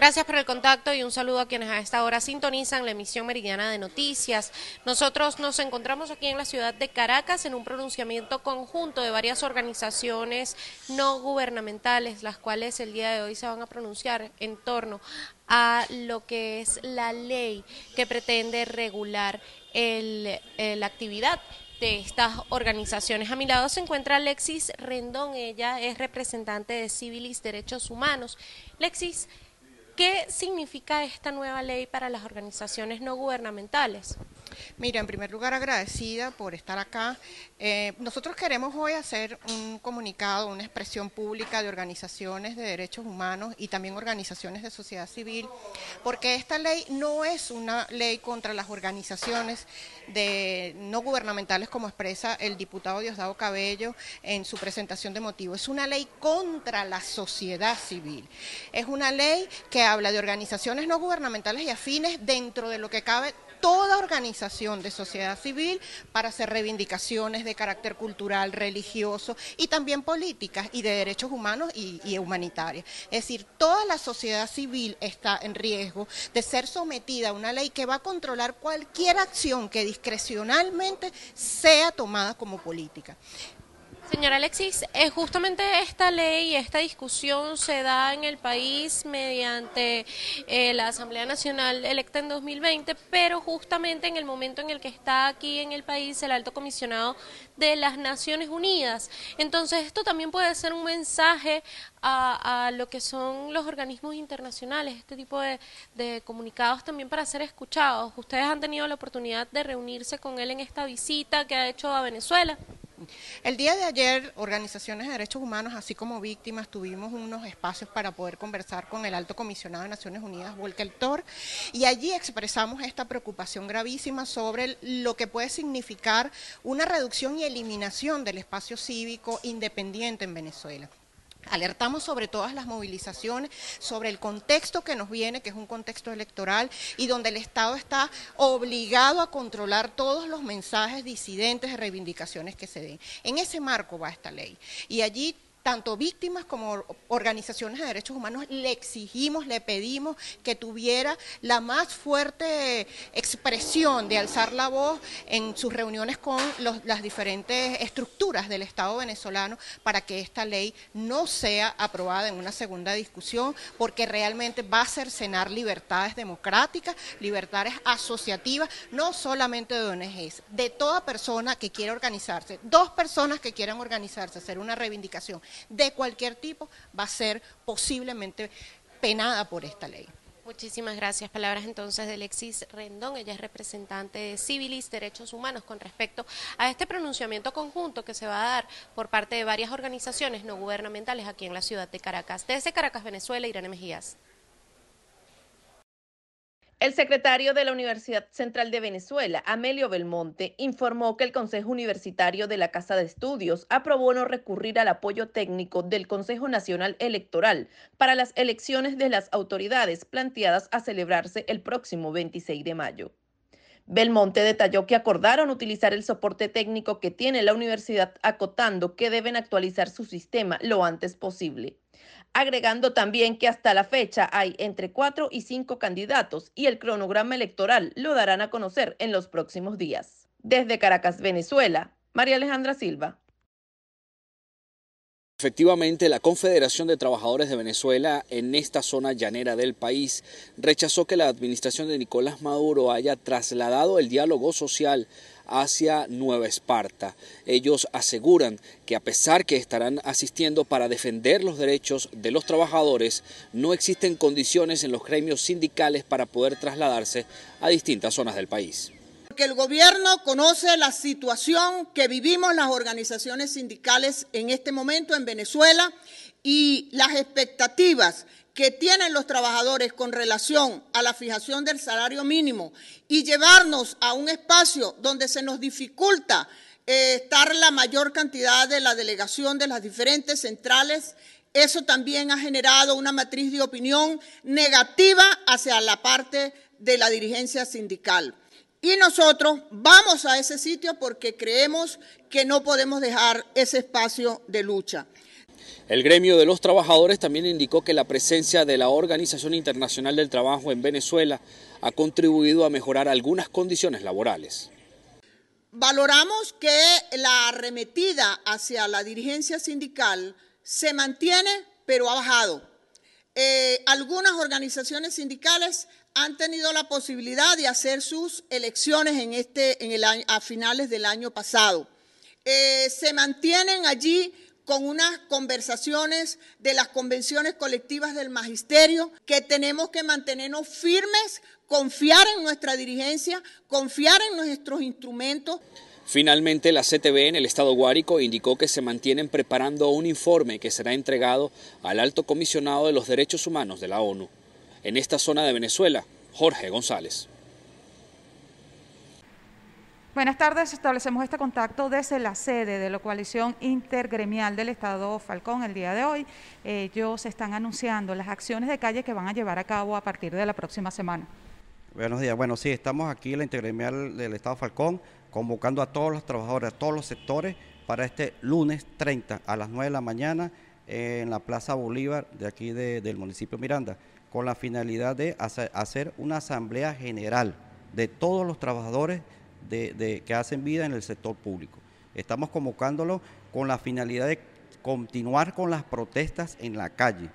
Gracias por el contacto y un saludo a quienes a esta hora sintonizan la emisión meridiana de noticias. Nosotros nos encontramos aquí en la ciudad de Caracas en un pronunciamiento conjunto de varias organizaciones no gubernamentales, las cuales el día de hoy se van a pronunciar en torno a lo que es la ley que pretende regular el, la actividad de estas organizaciones. A mi lado se encuentra Alexis Rendón, ella es representante de Civilis Derechos Humanos. Alexis, ¿qué significa esta nueva ley para las organizaciones no gubernamentales? Mira, en primer lugar agradecida por estar acá. Eh, nosotros queremos hoy hacer un comunicado, una expresión pública de organizaciones de derechos humanos y también organizaciones de sociedad civil, porque esta ley no es una ley contra las organizaciones de no gubernamentales como expresa el diputado Diosdado Cabello en su presentación de motivos. Es una ley contra la sociedad civil. Es una ley que habla de organizaciones no gubernamentales y afines dentro de lo que cabe toda organización de sociedad civil para hacer reivindicaciones de carácter cultural, religioso y también políticas y de derechos humanos y, y humanitarias. Es decir, toda la sociedad civil está en riesgo de ser sometida a una ley que va a controlar cualquier acción que discrecionalmente sea tomada como política. Señora Alexis, eh, justamente esta ley, esta discusión se da en el país mediante eh, la Asamblea Nacional electa en 2020, pero justamente en el momento en el que está aquí en el país el alto comisionado de las Naciones Unidas. Entonces, esto también puede ser un mensaje a, lo que son los organismos internacionales, este tipo de, de comunicados también para ser escuchados. Ustedes han tenido la oportunidad de reunirse con él en esta visita que ha hecho a Venezuela. El día de ayer, organizaciones de derechos humanos, así como víctimas, tuvimos unos espacios para poder conversar con el alto comisionado de Naciones Unidas, Volker Thor, y allí expresamos esta preocupación gravísima sobre lo que puede significar una reducción y eliminación del espacio cívico independiente en Venezuela. Alertamos sobre todas las movilizaciones, sobre el contexto que nos viene, que es un contexto electoral, y donde el Estado está obligado a controlar todos los mensajes disidentes de reivindicaciones que se den. En ese marco va esta ley. Y allí tanto víctimas como organizaciones de derechos humanos le exigimos, le pedimos que tuviera la más fuerte expresión de alzar la voz en sus reuniones con las diferentes estructuras del Estado venezolano para que esta ley no sea aprobada en una segunda discusión, porque realmente va a cercenar libertades democráticas, libertades asociativas, no solamente de ONGs, de toda persona que quiera organizarse, dos personas que quieran organizarse, hacer una reivindicación de cualquier tipo va a ser posiblemente penada por esta ley. Muchísimas gracias. Palabras entonces de Alexis Rendón, ella es representante de Civilis Derechos Humanos con respecto a este pronunciamiento conjunto que se va a dar por parte de varias organizaciones no gubernamentales aquí en la ciudad de Caracas. Desde Caracas, Venezuela, Irene Mejías. El secretario de la Universidad Central de Venezuela, Amelio Belmonte, informó que el Consejo Universitario de la Casa de Estudios aprobó no recurrir al apoyo técnico del Consejo Nacional Electoral para las elecciones de las autoridades planteadas a celebrarse el próximo 26 de mayo. Belmonte detalló que acordaron utilizar el soporte técnico que tiene la universidad acotando que deben actualizar su sistema lo antes posible agregando también que hasta la fecha hay entre cuatro y cinco candidatos y el cronograma electoral lo darán a conocer en los próximos días. Desde Caracas, Venezuela, María Alejandra Silva. Efectivamente, la Confederación de Trabajadores de Venezuela en esta zona llanera del país rechazó que la administración de Nicolás Maduro haya trasladado el diálogo social hacia Nueva Esparta. Ellos aseguran que a pesar que estarán asistiendo para defender los derechos de los trabajadores, no existen condiciones en los gremios sindicales para poder trasladarse a distintas zonas del país. Porque el gobierno conoce la situación que vivimos las organizaciones sindicales en este momento en Venezuela y las expectativas que tienen los trabajadores con relación a la fijación del salario mínimo y llevarnos a un espacio donde se nos dificulta eh, estar la mayor cantidad de la delegación de las diferentes centrales, eso también ha generado una matriz de opinión negativa hacia la parte de la dirigencia sindical. Y nosotros vamos a ese sitio porque creemos que no podemos dejar ese espacio de lucha. El gremio de los trabajadores también indicó que la presencia de la Organización Internacional del Trabajo en Venezuela ha contribuido a mejorar algunas condiciones laborales. Valoramos que la arremetida hacia la dirigencia sindical se mantiene, pero ha bajado. Eh, algunas organizaciones sindicales han tenido la posibilidad de hacer sus elecciones en este, en el a finales del año pasado. Eh, se mantienen allí con unas conversaciones de las convenciones colectivas del magisterio, que tenemos que mantenernos firmes, confiar en nuestra dirigencia, confiar en nuestros instrumentos. Finalmente, la CTV en el estado Guárico indicó que se mantienen preparando un informe que será entregado al alto comisionado de los derechos humanos de la ONU. En esta zona de Venezuela, Jorge González. Buenas tardes, establecemos este contacto desde la sede de la coalición intergremial del Estado Falcón el día de hoy. Ellos están anunciando las acciones de calle que van a llevar a cabo a partir de la próxima semana. Buenos días, bueno, sí, estamos aquí en la intergremial del Estado Falcón convocando a todos los trabajadores, a todos los sectores para este lunes 30 a las 9 de la mañana en la Plaza Bolívar de aquí del municipio Miranda, con la finalidad de hacer una asamblea general de todos los trabajadores de, que hacen vida en el sector público. Estamos convocándolo con la finalidad de continuar con las protestas en la calle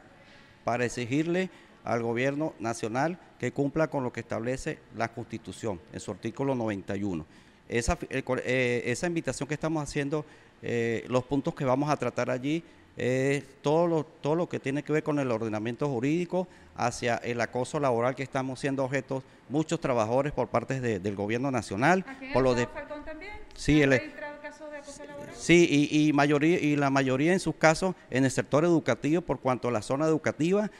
para exigirle al gobierno nacional que cumpla con lo que establece la Constitución en su artículo 91. Esa, eh, esa invitación que estamos haciendo, eh, los puntos que vamos a tratar allí es todo lo, todo lo que tiene que ver con el ordenamiento jurídico hacia el acoso laboral que estamos siendo objetos muchos trabajadores por parte del gobierno nacional. por lo de, también? Sí, el, caso de acoso laboral? sí y, mayoría, y la mayoría en sus casos en el sector educativo por cuanto a la zona educativa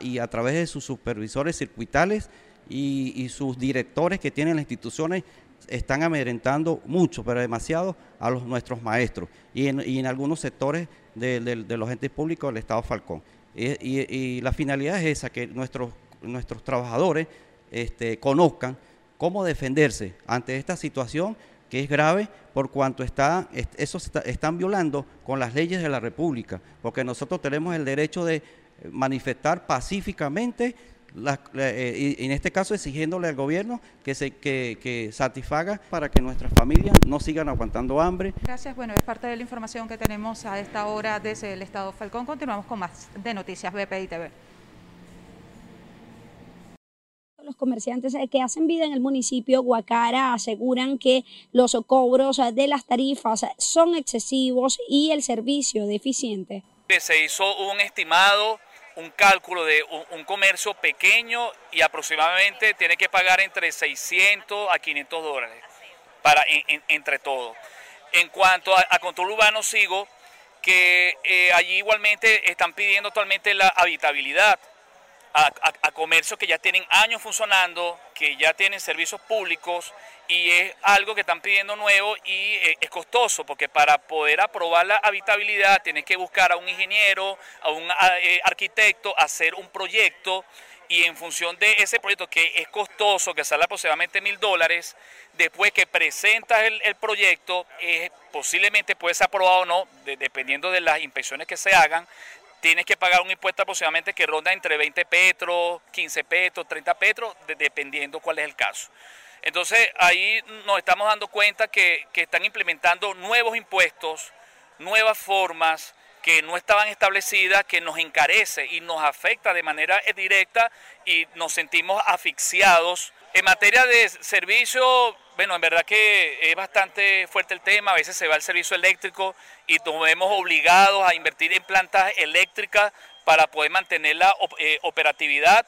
y a través de sus supervisores circuitales y, y sus directores que tienen las instituciones están amedrentando mucho, pero demasiado, a nuestros maestros y en, algunos sectores de, de, los entes públicos del Estado Falcón. Y, la finalidad es esa, que nuestros, nuestros trabajadores este, conozcan cómo defenderse ante esta situación que es grave por cuanto está, eso están violando con las leyes de la República, porque nosotros tenemos el derecho de manifestar pacíficamente eh, y en este caso exigiéndole al gobierno que, se, que, satisfaga para que nuestras familias no sigan aguantando hambre. Gracias, bueno, es parte de la información que tenemos a esta hora desde el Estado Falcón. Continuamos con más de Noticias BPI TV. Los comerciantes eh, que hacen vida en el municipio Guacara aseguran que los cobros eh, de las tarifas son excesivos y el servicio deficiente. Se hizo un estimado un cálculo de un, comercio pequeño y aproximadamente tiene que pagar entre 600 a 500 dólares para, entre todos. En cuanto a, control urbano, sigo que eh, allí igualmente están pidiendo actualmente la habitabilidad a, comercios que ya tienen años funcionando, que ya tienen servicios públicos y es algo que están pidiendo nuevo y eh, es costoso porque para poder aprobar la habitabilidad tienes que buscar a un ingeniero, a un eh, arquitecto, hacer un proyecto y en función de ese proyecto que es costoso, que sale aproximadamente mil dólares, después que presentas el, proyecto, posiblemente puede ser aprobado o no, dependiendo de las inspecciones que se hagan, tienes que pagar un impuesto aproximadamente que ronda entre 20 petros, 15 petros, 30 petros, dependiendo cuál es el caso. Entonces ahí nos estamos dando cuenta que, que están implementando nuevos impuestos, nuevas formas que no estaban establecidas, que nos encarece y nos afecta de manera directa y nos sentimos asfixiados. En materia de servicio, bueno, en verdad que es bastante fuerte el tema, a veces se va el servicio eléctrico y nos vemos obligados a invertir en plantas eléctricas para poder mantener la eh, operatividad.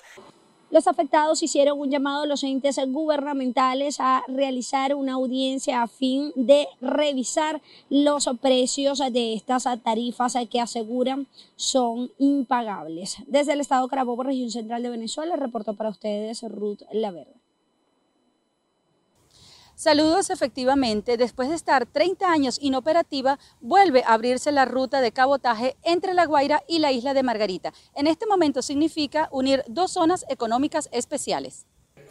Los afectados hicieron un llamado a los entes gubernamentales a realizar una audiencia a fin de revisar los precios de estas tarifas que aseguran son impagables. Desde el estado Carabobo, región central de Venezuela, reportó para ustedes Ruth Laverde. Saludos, efectivamente, después de estar 30 años inoperativa, vuelve a abrirse la ruta de cabotaje entre La Guaira y la isla de Margarita. En este momento significa unir dos zonas económicas especiales.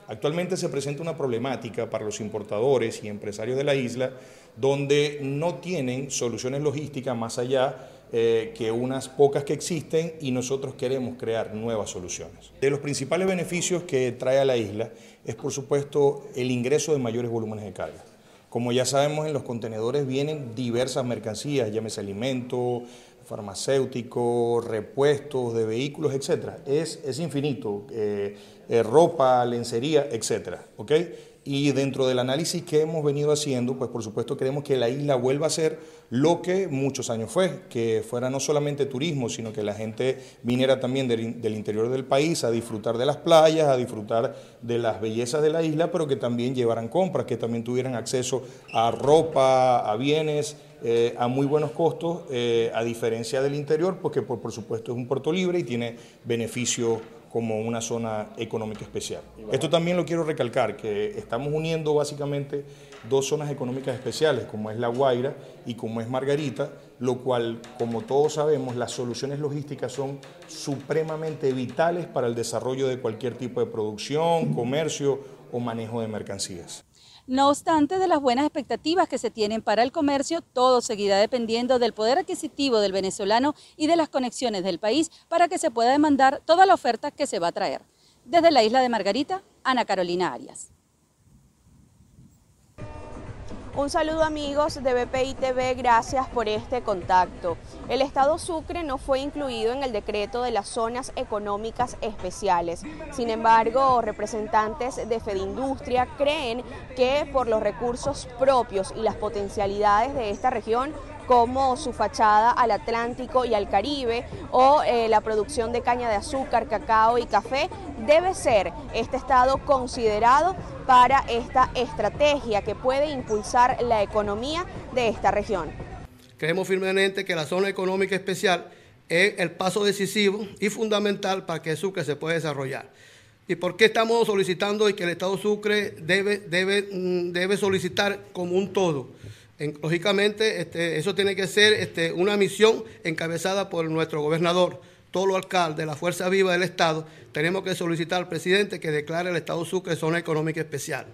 Actualmente se presenta una problemática para los importadores y empresarios de la isla donde no tienen soluciones logísticas más allá eh, que unas pocas que existen y nosotros queremos crear nuevas soluciones. De los principales beneficios que trae a la isla es por supuesto el ingreso de mayores volúmenes de carga. Como ya sabemos, en los contenedores vienen diversas mercancías, llámese alimento, farmacéutico, repuestos de vehículos, etc. Es, es infinito, eh, eh, ropa, lencería, etc. ¿okay? Y dentro del análisis que hemos venido haciendo, pues por supuesto queremos que la isla vuelva a ser lo que muchos años fue, que fuera no solamente turismo, sino que la gente viniera también del, interior del país a disfrutar de las playas, a disfrutar de las bellezas de la isla, pero que también llevaran compras, que también tuvieran acceso a ropa, a bienes, eh, a muy buenos costos, eh, a diferencia del interior, porque por, por supuesto es un puerto libre y tiene beneficios como una zona económica especial. Esto también lo quiero recalcar, que estamos uniendo básicamente dos zonas económicas especiales, como es La Guaira y como es Margarita, lo cual, como todos sabemos, las soluciones logísticas son supremamente vitales para el desarrollo de cualquier tipo de producción, comercio o manejo de mercancías. No obstante de las buenas expectativas que se tienen para el comercio, todo seguirá dependiendo del poder adquisitivo del venezolano y de las conexiones del país para que se pueda demandar toda la oferta que se va a traer. Desde la isla de Margarita, Ana Carolina Arias. Un saludo amigos de BPI TV, gracias por este contacto. El Estado Sucre no fue incluido en el decreto de las zonas económicas especiales. Sin embargo, representantes de Fedindustria creen que por los recursos propios y las potencialidades de esta región como su fachada al Atlántico y al Caribe o eh, la producción de caña de azúcar, cacao y café, debe ser este estado considerado para esta estrategia que puede impulsar la economía de esta región. Creemos firmemente que la zona económica especial es el paso decisivo y fundamental para que Sucre se pueda desarrollar. ¿Y por qué estamos solicitando y que el Estado Sucre debe, debe, mm, debe solicitar como un todo? Lógicamente, este, eso tiene que ser este, una misión encabezada por nuestro gobernador, todos los alcaldes, la Fuerza Viva del Estado, tenemos que solicitar al presidente que declare el Estado Sucre zona económica especial.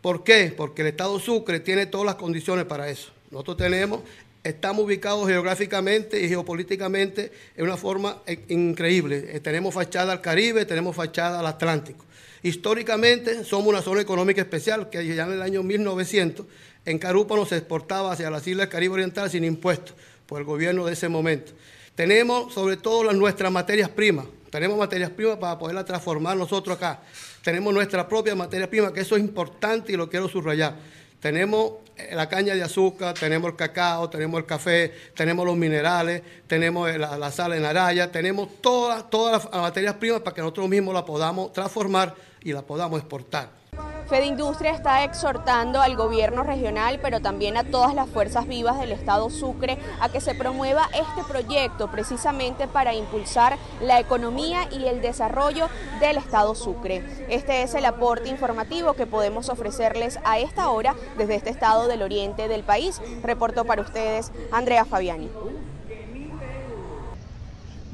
¿Por qué? Porque el Estado Sucre tiene todas las condiciones para eso. Nosotros tenemos, estamos ubicados geográficamente y geopolíticamente en una forma increíble. Eh, tenemos fachada al Caribe, tenemos fachada al Atlántico. Históricamente somos una zona económica especial que ya en el año 1900 en Carúpano se exportaba hacia las islas Caribe Oriental sin impuestos por el gobierno de ese momento. Tenemos sobre todo las nuestras materias primas. Tenemos materias primas para poderlas transformar nosotros acá. Tenemos nuestra propia materia prima, que eso es importante y lo quiero subrayar. Tenemos eh, la caña de azúcar, tenemos el cacao, tenemos el café, tenemos los minerales, tenemos la, la sal en araya, tenemos todas, todas las materias primas para que nosotros mismos la podamos transformar y la podamos exportar. Fede Industria está exhortando al gobierno regional, pero también a todas las fuerzas vivas del Estado Sucre a que se promueva este proyecto precisamente para impulsar la economía y el desarrollo del Estado Sucre. Este es el aporte informativo que podemos ofrecerles a esta hora desde este estado del oriente del país. Reporto para ustedes Andrea Fabiani.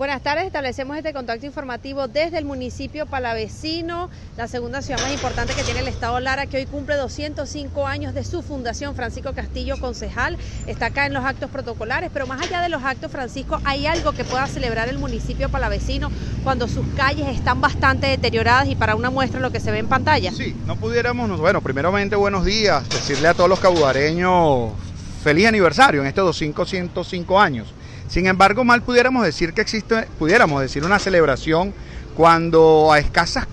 Buenas tardes, establecemos este contacto informativo desde el municipio palavecino, la segunda ciudad más importante que tiene el estado Lara, que hoy cumple 205 años de su fundación. Francisco Castillo, concejal, está acá en los actos protocolares, pero más allá de los actos, Francisco, ¿hay algo que pueda celebrar el municipio palavecino cuando sus calles están bastante deterioradas y para una muestra lo que se ve en pantalla? Sí, no pudiéramos, bueno, primeramente buenos días, decirle a todos los cabudareños feliz aniversario en estos 205 años sin embargo, mal pudiéramos decir que existe, pudiéramos decir una celebración cuando a escasas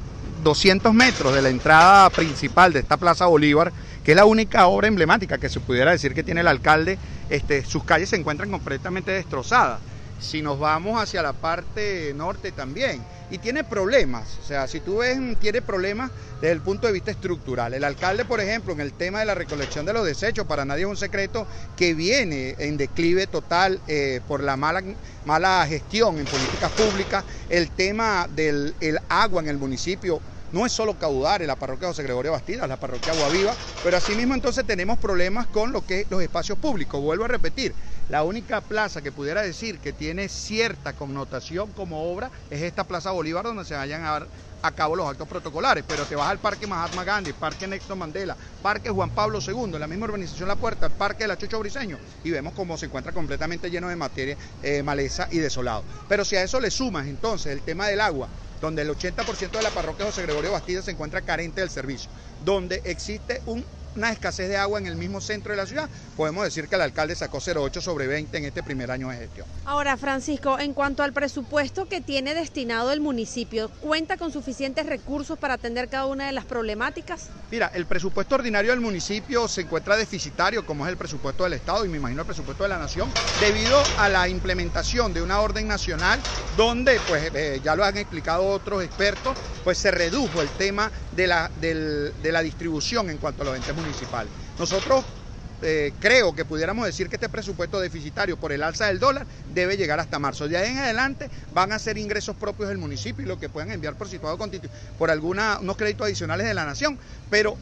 200 metros de la entrada principal de esta Plaza Bolívar, que es la única obra emblemática que se pudiera decir que tiene el alcalde, este, sus calles se encuentran completamente destrozadas. Si nos vamos hacia la parte norte también, y tiene problemas. O sea, si tú ves, tiene problemas desde el punto de vista estructural. El alcalde, por ejemplo, en el tema de la recolección de los desechos, para nadie es un secreto que viene en declive total eh, por la mala, mala gestión en políticas públicas. El tema del agua en el municipio no es solo caudar en la parroquia José Gregorio Bastidas, la parroquia Agua Viva, pero asimismo entonces tenemos problemas con lo que los espacios públicos. Vuelvo a repetir, La única plaza que pudiera decir que tiene cierta connotación como obra es esta Plaza Bolívar donde se vayan a dar a cabo los actos protocolares, pero te vas al Parque Mahatma Gandhi, Parque Néstor Mandela, Parque Juan Pablo II, la misma urbanización La Puerta, el Parque de la Briseño, y vemos cómo se encuentra completamente lleno de materia, eh, maleza y desolado. Pero si a eso le sumas entonces el tema del agua, donde el 80% de la parroquia José Gregorio Bastida se encuentra carente del servicio, donde existe un una escasez de agua en el mismo centro de la ciudad, podemos decir que el alcalde sacó 0,8 sobre 20 en este primer año de gestión. Ahora, Francisco, en cuanto al presupuesto que tiene destinado el municipio, ¿cuenta con suficientes recursos para atender cada una de las problemáticas? Mira, el presupuesto ordinario del municipio se encuentra deficitario, como es el presupuesto del Estado y me imagino el presupuesto de la Nación, debido a la implementación de una orden nacional donde, pues eh, ya lo han explicado otros expertos, pues se redujo el tema de la, de la distribución en cuanto a los entes municipales. Nosotros eh, creo que pudiéramos decir que este presupuesto deficitario por el alza del dólar debe llegar hasta marzo. De ahí en adelante van a ser ingresos propios del municipio y lo que puedan enviar por situado por alguna, unos créditos adicionales de la nación, pero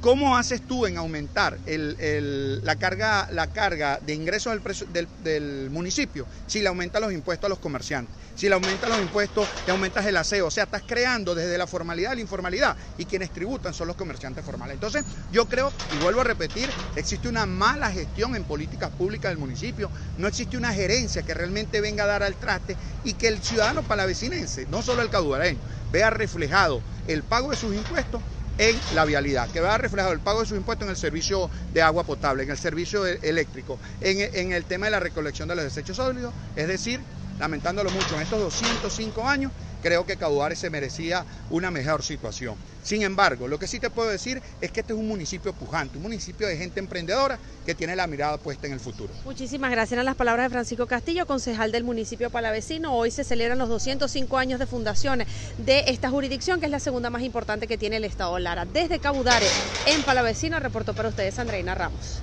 ¿Cómo haces tú en aumentar la, carga, de ingresos del, municipio si le aumentas los impuestos a los comerciantes? Si le aumentas los impuestos, te aumentas el aseo. O sea, estás creando desde la formalidad a la informalidad y quienes tributan son los comerciantes formales. Entonces, yo creo, y vuelvo a repetir, existe una mala gestión en políticas públicas del municipio, no existe una gerencia que realmente venga a dar al traste y que el ciudadano palavecinense, no solo el caudareño, vea reflejado el pago de sus impuestos en la vialidad, que va a reflejar el pago de sus impuestos en el servicio de agua potable, en el servicio e-, eléctrico, en, en el tema de la recolección de los desechos sólidos, es decir, lamentándolo mucho, en estos 205 años creo que Caudares se merecía una mejor situación. Sin embargo, lo que sí te puedo decir es que este es un municipio pujante, un municipio de gente emprendedora que tiene la mirada puesta en el futuro. Muchísimas gracias a las palabras de Francisco Castillo, concejal del municipio palavecino. Hoy se celebran los 205 años de fundación de esta jurisdicción, que es la segunda más importante que tiene el Estado Lara. Desde Cabudare, en Palavecino, reportó para ustedes Andreina Ramos.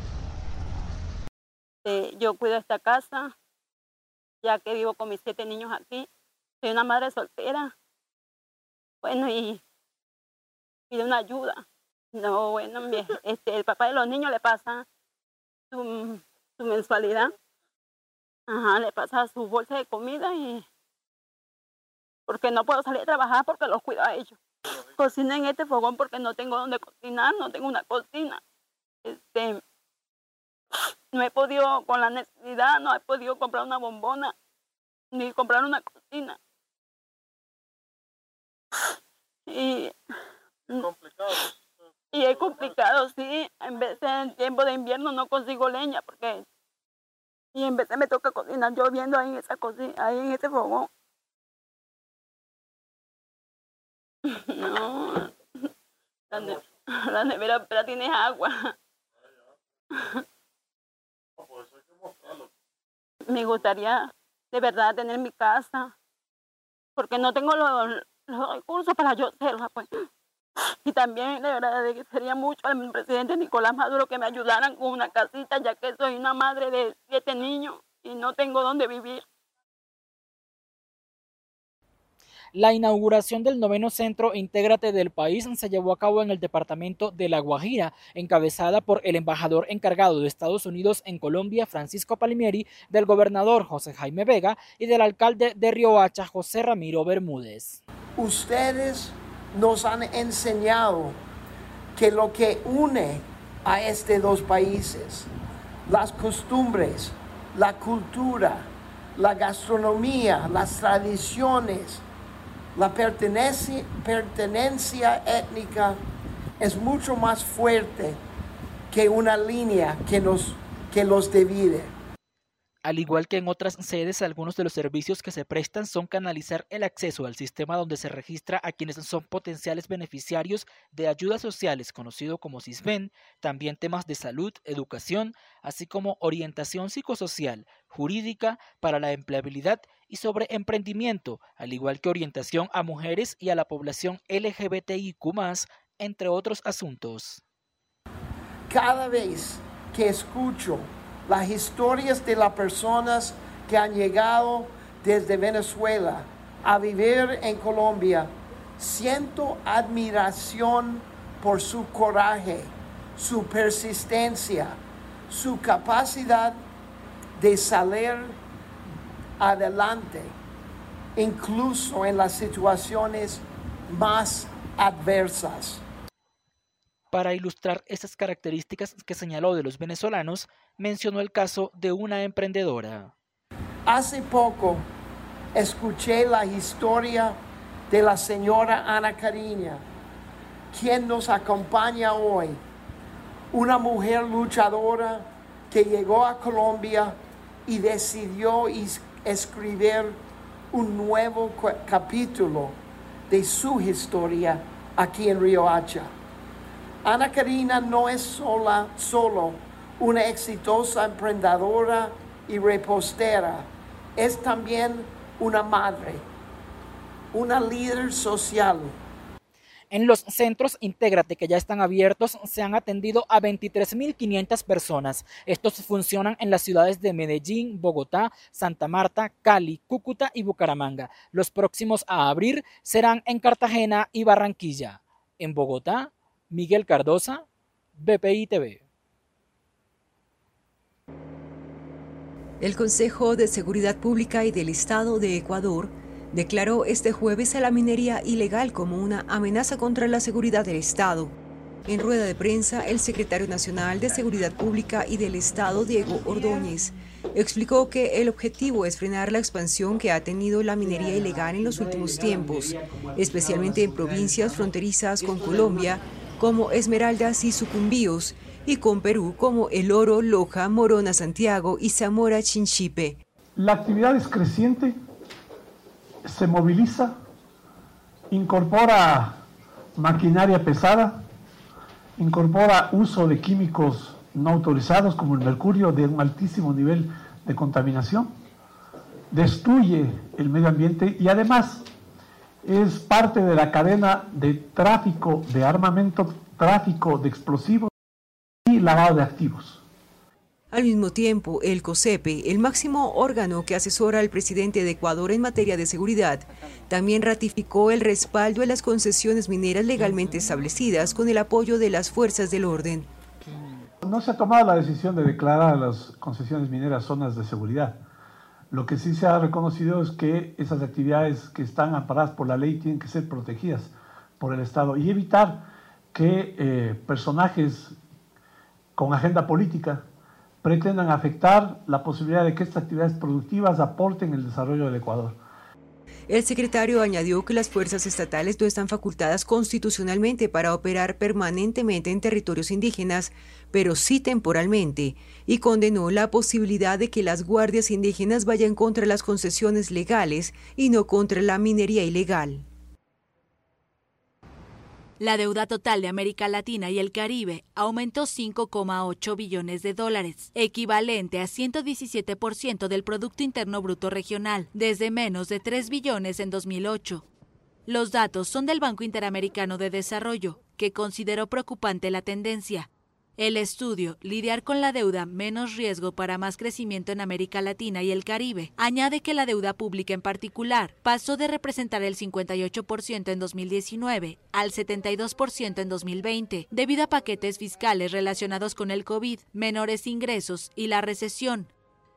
Eh, yo cuido esta casa, ya que vivo con mis siete niños aquí. Soy una madre soltera. Bueno, y pide una ayuda. No, bueno, este, el papá de los niños le pasa su, su mensualidad. Ajá, le pasa su bolsa de comida y porque no puedo salir a trabajar porque los cuido a ellos. Cocino en este fogón porque no tengo donde cocinar, no tengo una cocina. Este, no he podido, con la necesidad, no he podido comprar una bombona, ni comprar una cocina. Y, complicado. y es complicado, sí. En vez de en tiempo de invierno no consigo leña porque y en vez de me toca cocinar yo viendo ahí en esa cocina, ahí en ese fogón. No, la, nevera pero tiene agua. Me gustaría de verdad tener mi casa, porque no tengo los, recursos para yo hacerla, pues. Y también le agradecería mucho al presidente Nicolás Maduro que me ayudaran con una casita, ya que soy una madre de siete niños y no tengo dónde vivir. La inauguración del noveno centro Intégrate del país se llevó a cabo en el departamento de La Guajira, encabezada por el embajador encargado de Estados Unidos en Colombia, Francisco Palmieri, del gobernador José Jaime Vega y del alcalde de Riohacha, José Ramiro Bermúdez. Ustedes nos han enseñado que lo que une a estos dos países, las costumbres, la cultura, la gastronomía, las tradiciones, la pertenencia, pertenencia étnica es mucho más fuerte que una línea que, nos, que los divide. Al igual que en otras sedes, algunos de los servicios que se prestan son canalizar el acceso al sistema donde se registra a quienes son potenciales beneficiarios de ayudas sociales, conocido como CISBEN, también temas de salud, educación, así como orientación psicosocial, jurídica, para la empleabilidad y sobre emprendimiento, al igual que orientación a mujeres y a la población LGBTIQ, entre otros asuntos. Cada vez que escucho las historias de las personas que han llegado desde Venezuela a vivir en Colombia, siento admiración por su coraje, su persistencia, su capacidad de salir adelante, incluso en las situaciones más adversas. Para ilustrar estas características que señaló de los venezolanos, mencionó el caso de una emprendedora. Hace poco escuché la historia de la señora Ana Cariña, quien nos acompaña hoy, una mujer luchadora que llegó a Colombia y decidió escribir un nuevo capítulo de su historia aquí en Río Hacha. Ana Karina no es sola, solo una exitosa emprendedora y repostera, es también una madre, una líder social. En los centros Intégrate que ya están abiertos se han atendido a 23.500 personas. Estos funcionan en las ciudades de Medellín, Bogotá, Santa Marta, Cali, Cúcuta y Bucaramanga. Los próximos a abrir serán en Cartagena y Barranquilla. En Bogotá, Miguel Cardosa, BPI TV. El Consejo de Seguridad Pública y del Estado de Ecuador declaró este jueves a la minería ilegal como una amenaza contra la seguridad del Estado. En rueda de prensa, el secretario nacional de Seguridad Pública y del Estado, Diego Ordóñez, explicó que el objetivo es frenar la expansión que ha tenido la minería ilegal en los últimos tiempos, especialmente en provincias fronterizas con Colombia como Esmeraldas y Sucumbíos, y con Perú como El Oro, Loja, Morona, Santiago y Zamora, Chinchipe. La actividad es creciente, se moviliza, incorpora maquinaria pesada, incorpora uso de químicos no autorizados como el mercurio de un altísimo nivel de contaminación, destruye el medio ambiente y además es parte de la cadena de tráfico de armamento, tráfico de explosivos y lavado de activos. Al mismo tiempo, el COSEPE, el máximo órgano que asesora al presidente de Ecuador en materia de seguridad, también ratificó el respaldo de las concesiones mineras legalmente establecidas con el apoyo de las fuerzas del orden. No se ha tomado la decisión de declarar las concesiones mineras zonas de seguridad. Lo que sí se ha reconocido es que esas actividades que están amparadas por la ley tienen que ser protegidas por el Estado y evitar que eh, personajes con agenda política pretendan afectar la posibilidad de que estas actividades productivas aporten el desarrollo del Ecuador. El secretario añadió que las fuerzas estatales no están facultadas constitucionalmente para operar permanentemente en territorios indígenas, pero sí temporalmente, y condenó la posibilidad de que las guardias indígenas vayan contra las concesiones legales y no contra la minería ilegal. La deuda total de América Latina y el Caribe aumentó 5,8 billones de dólares, equivalente a 117% del Producto Interno Bruto Regional, desde menos de 3 billones en 2008. Los datos son del Banco Interamericano de Desarrollo, que consideró preocupante la tendencia. El estudio, Lidiar con la deuda, menos riesgo para más crecimiento en América Latina y el Caribe, añade que la deuda pública en particular pasó de representar el 58% en 2019 al 72% en 2020, debido a paquetes fiscales relacionados con el COVID, menores ingresos y la recesión.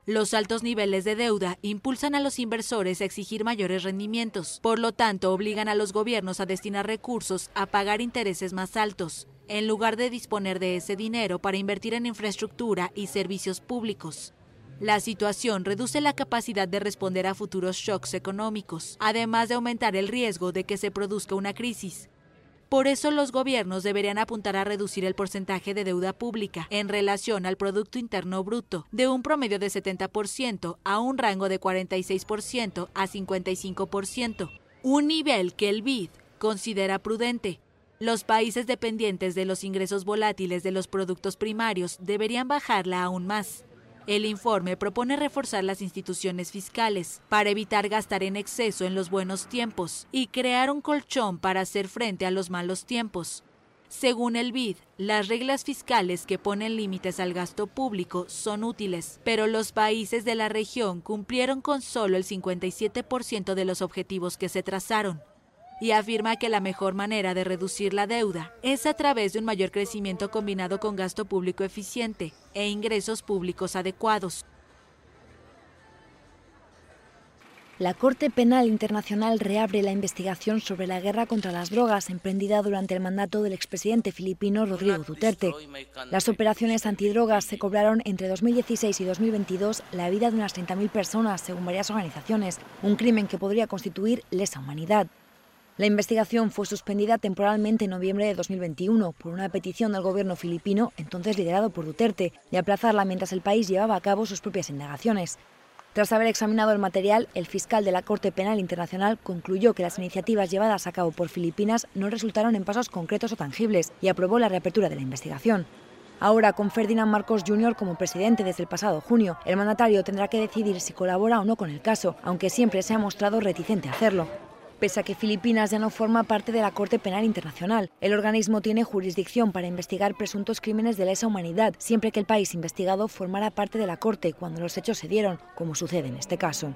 Los altos niveles de deuda impulsan a los inversores a exigir mayores rendimientos, por lo tanto obligan a los gobiernos a destinar recursos a pagar intereses más altos en lugar de disponer de ese dinero para invertir en infraestructura y servicios públicos. La situación reduce la capacidad de responder a futuros shocks económicos, además de aumentar el riesgo de que se produzca una crisis. Por eso los gobiernos deberían apuntar a reducir el porcentaje de deuda pública en relación al Producto Interno Bruto de un promedio de 70% a un rango de 46% a 55%, un nivel que el BID considera prudente. Los países dependientes de los ingresos volátiles de los productos primarios deberían bajarla aún más. El informe propone reforzar las instituciones fiscales para evitar gastar en exceso en los buenos tiempos y crear un colchón para hacer frente a los malos tiempos. Según el BID, las reglas fiscales que ponen límites al gasto público son útiles, pero los países de la región cumplieron con solo el 57% de los objetivos que se trazaron y afirma que la mejor manera de reducir la deuda es a través de un mayor crecimiento combinado con gasto público eficiente e ingresos públicos adecuados. La Corte Penal Internacional reabre la investigación sobre la guerra contra las drogas emprendida durante el mandato del expresidente filipino Rodrigo Duterte. Las operaciones antidrogas se cobraron entre 2016 y 2022 la vida de unas 30.000 personas, según varias organizaciones, un crimen que podría constituir lesa humanidad. La investigación fue suspendida temporalmente en noviembre de 2021 por una petición del gobierno filipino, entonces liderado por Duterte, de aplazarla mientras el país llevaba a cabo sus propias indagaciones. Tras haber examinado el material, el fiscal de la Corte Penal Internacional concluyó que las iniciativas llevadas a cabo por Filipinas no resultaron en pasos concretos o tangibles y aprobó la reapertura de la investigación. Ahora, con Ferdinand Marcos Jr. como presidente desde el pasado junio, el mandatario tendrá que decidir si colabora o no con el caso, aunque siempre se ha mostrado reticente a hacerlo pese a que Filipinas ya no forma parte de la Corte Penal Internacional. El organismo tiene jurisdicción para investigar presuntos crímenes de lesa humanidad, siempre que el país investigado formara parte de la Corte cuando los hechos se dieron, como sucede en este caso.